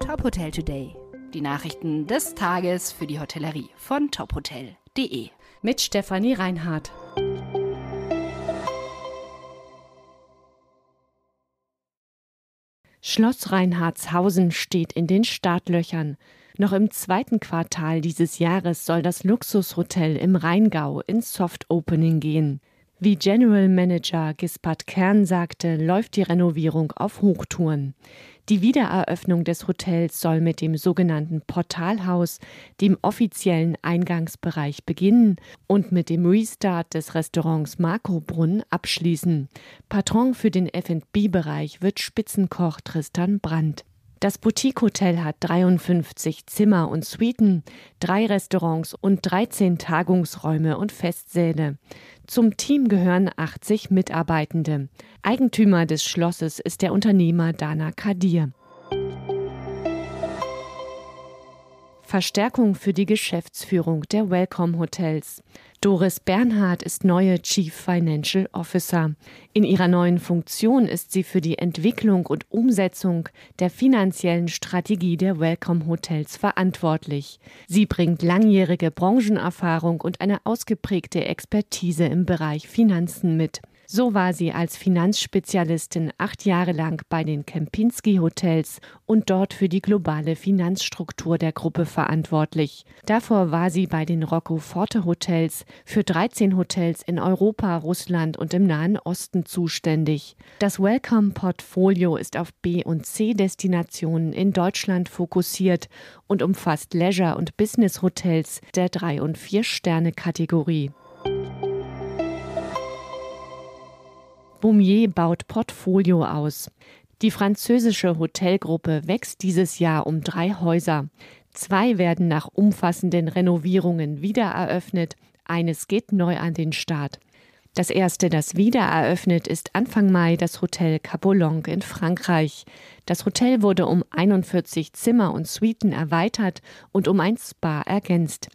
Top Hotel Today. Die Nachrichten des Tages für die Hotellerie von tophotel.de. Mit Stefanie Reinhardt. Schloss Reinhardshausen steht in den Startlöchern. Noch im zweiten Quartal dieses Jahres soll das Luxushotel im Rheingau ins Soft Opening gehen. Wie General Manager Gispard Kern sagte, läuft die Renovierung auf Hochtouren. Die Wiedereröffnung des Hotels soll mit dem sogenannten Portalhaus, dem offiziellen Eingangsbereich, beginnen und mit dem Restart des Restaurants Makrobrunn abschließen. Patron für den F&B-Bereich wird Spitzenkoch Tristan Brandt. Das Boutique-Hotel hat 53 Zimmer und Suiten, drei Restaurants und 13 Tagungsräume und Festsäle. Zum Team gehören 80 Mitarbeitende. Eigentümer des Schlosses ist der Unternehmer Dana Kadir. Verstärkung für die Geschäftsführung der Welcome Hotels. Doris Bernhard ist neue Chief Financial Officer. In ihrer neuen Funktion ist sie für die Entwicklung und Umsetzung der finanziellen Strategie der Welcome Hotels verantwortlich. Sie bringt langjährige Branchenerfahrung und eine ausgeprägte Expertise im Bereich Finanzen mit. So war sie als Finanzspezialistin acht Jahre lang bei den Kempinski Hotels und dort für die globale Finanzstruktur der Gruppe verantwortlich. Davor war sie bei den Rocco Forte Hotels für 13 Hotels in Europa, Russland und im Nahen Osten zuständig. Das Welcome Portfolio ist auf B- und C-Destinationen in Deutschland fokussiert und umfasst Leisure- und Business-Hotels der 3- und 4-Sterne-Kategorie. Boumier baut Portfolio aus. Die französische Hotelgruppe wächst dieses Jahr um drei Häuser. Zwei werden nach umfassenden Renovierungen wiedereröffnet, eines geht neu an den Start. Das erste, das wieder eröffnet, ist Anfang Mai das Hotel Capolong in Frankreich. Das Hotel wurde um 41 Zimmer und Suiten erweitert und um ein Spa ergänzt.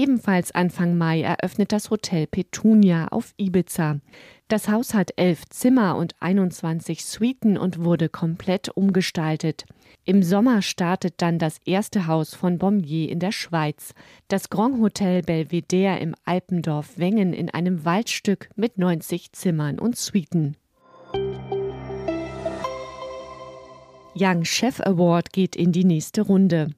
Ebenfalls Anfang Mai eröffnet das Hotel Petunia auf Ibiza. Das Haus hat elf Zimmer und 21 Suiten und wurde komplett umgestaltet. Im Sommer startet dann das erste Haus von Bombier in der Schweiz, das Grand Hotel Belvedere im Alpendorf Wengen in einem Waldstück mit 90 Zimmern und Suiten. Young Chef Award geht in die nächste Runde.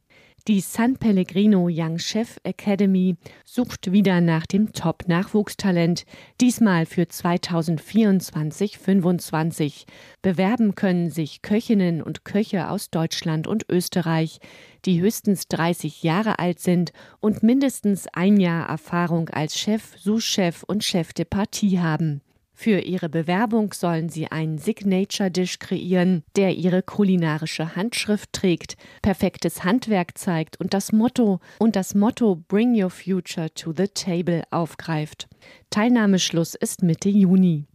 Die San Pellegrino Young Chef Academy sucht wieder nach dem Top-Nachwuchstalent, diesmal für 2024-25. Bewerben können sich Köchinnen und Köche aus Deutschland und Österreich, die höchstens 30 Jahre alt sind und mindestens ein Jahr Erfahrung als Chef, Sous-Chef und Chef de Partie haben. Für ihre Bewerbung sollen sie einen Signature Dish kreieren, der ihre kulinarische Handschrift trägt, perfektes Handwerk zeigt und das Motto und das Motto Bring Your Future to the Table aufgreift. Teilnahmeschluss ist Mitte Juni.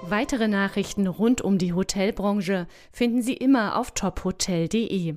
Weitere Nachrichten rund um die Hotelbranche finden Sie immer auf tophotel.de.